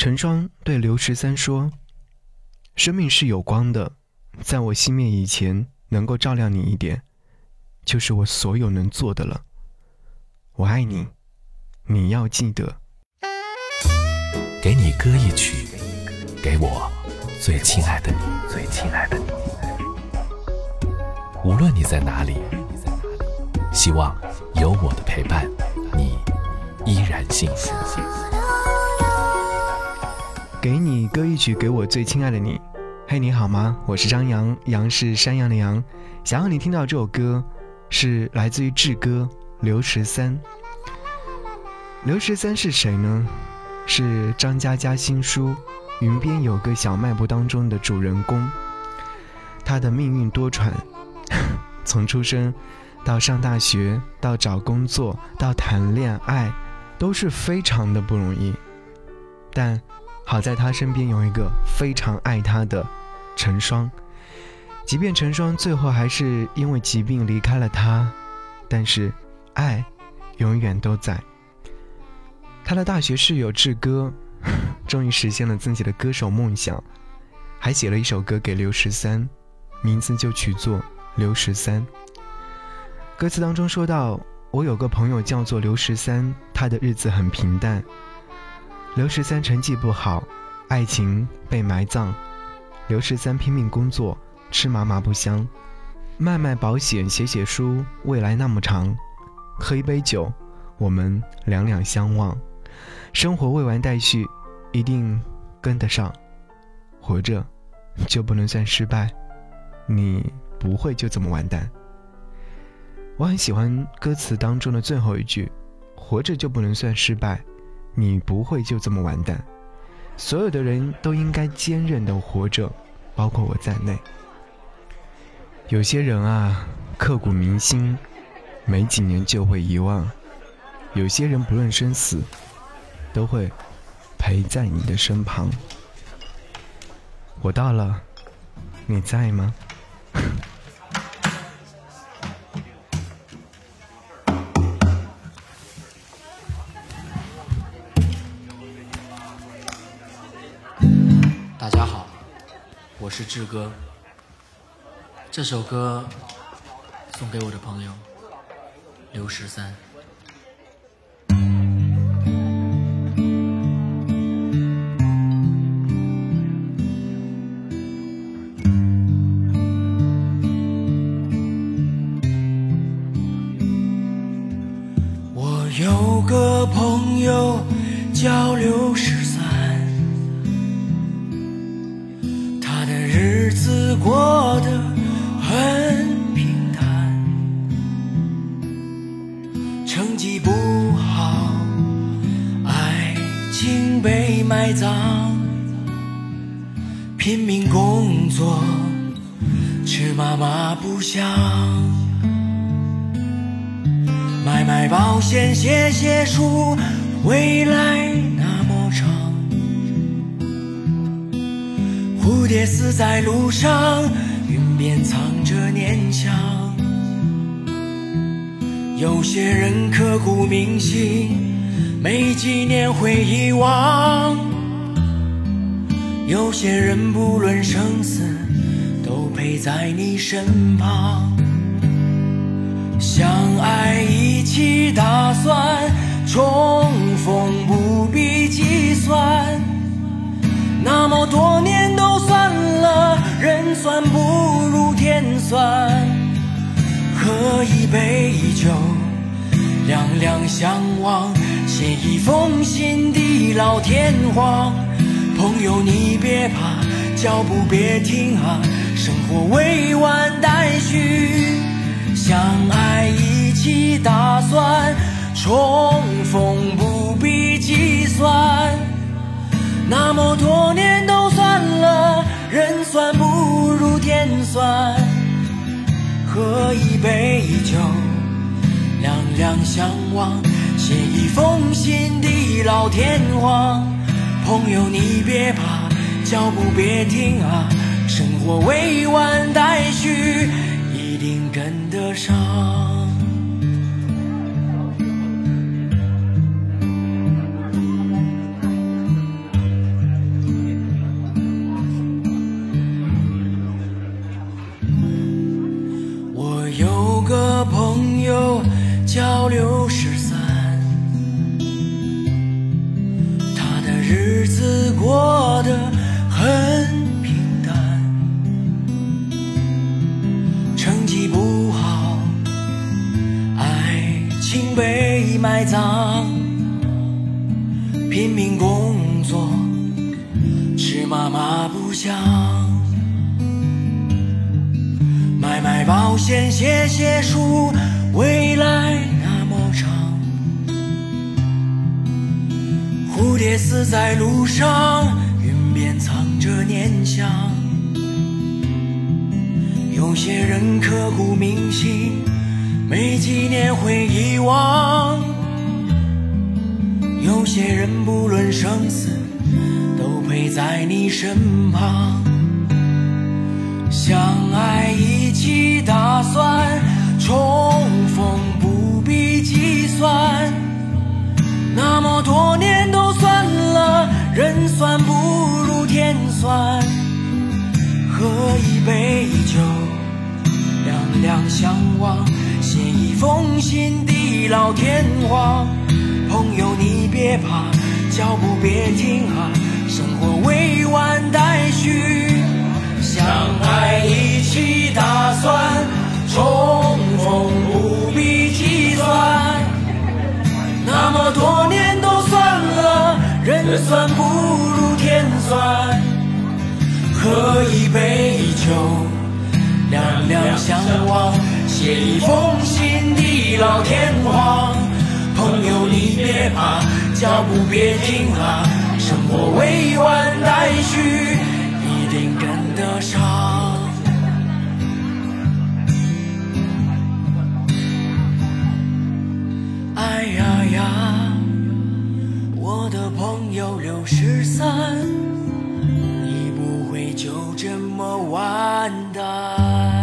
陈双对刘十三说：“生命是有光的，在我熄灭以前，能够照亮你一点，就是我所有能做的了。我爱你，你要记得。”给你歌一曲，给我最亲爱的你，最亲爱的你。无论你在哪里，希望有我的陪伴，你依然幸福。给你歌一曲，给我最亲爱的你。嘿，你好吗？我是张扬，杨是山羊的羊。想要你听到这首歌，是来自于志哥刘十三。刘十三是谁呢？是张嘉佳新书《云边有个小卖部》当中的主人公。他的命运多舛，从出生到上大学，到找工作，到谈恋爱，都是非常的不容易。但好在他身边有一个非常爱他的陈双，即便陈双最后还是因为疾病离开了他，但是爱永远都在。他的大学室友志哥 终于实现了自己的歌手梦想，还写了一首歌给刘十三，名字就取作《刘十三》。歌词当中说到：“我有个朋友叫做刘十三，他的日子很平淡。”刘十三成绩不好，爱情被埋葬。刘十三拼命工作，吃麻麻不香，卖卖保险，写写书，未来那么长。喝一杯酒，我们两两相望。生活未完待续，一定跟得上。活着就不能算失败，你不会就这么完蛋。我很喜欢歌词当中的最后一句：活着就不能算失败。你不会就这么完蛋，所有的人都应该坚韧的活着，包括我在内。有些人啊，刻骨铭心，没几年就会遗忘；有些人不论生死，都会陪在你的身旁。我到了，你在吗？是志哥，这首歌送给我的朋友刘十三。我有个朋友叫刘十三。过得很平淡，成绩不好，爱情被埋葬，拼命工作，吃妈妈不香，买买保险，写写书，未来。蝴蝶死在路上，云边藏着念想。有些人刻骨铭心，没几年会遗忘。有些人不论生死，都陪在你身旁。相爱一起打算，重逢不必计算。算。喝一杯酒，两两相望，写一封信地老天荒。朋友你别怕，脚步别停啊，生活未完待续。相爱一起打算，重逢不必计算。那么多年都算了，人算不如天算。喝一杯酒，两两相望，写一封信地老天荒。朋友你别怕，脚步别停啊，生活未完待续，一定跟得上。被埋葬，拼命工作，吃嘛嘛不香，买买保险，写写书。未来那么长，蝴蝶死在路上，云边藏着念想。有些人刻骨铭心，几年会遗忘；有些人不论生死，都陪在你身旁。相爱一起打算。重逢不必计算，那么多年都算了，人算不如天算。喝一杯酒，两两相望，写一封信地老天荒。朋友你别怕，脚步别停啊，生活未完待续，相爱一起打算重。逢不必计算，那么多年都算了，人算不如天算。喝一杯酒，两两相望，写一封信地老天荒朋友你别怕脚步别停啊生活未完待续一定跟得上。哎呀呀我的朋友六十三你不会就这么完蛋。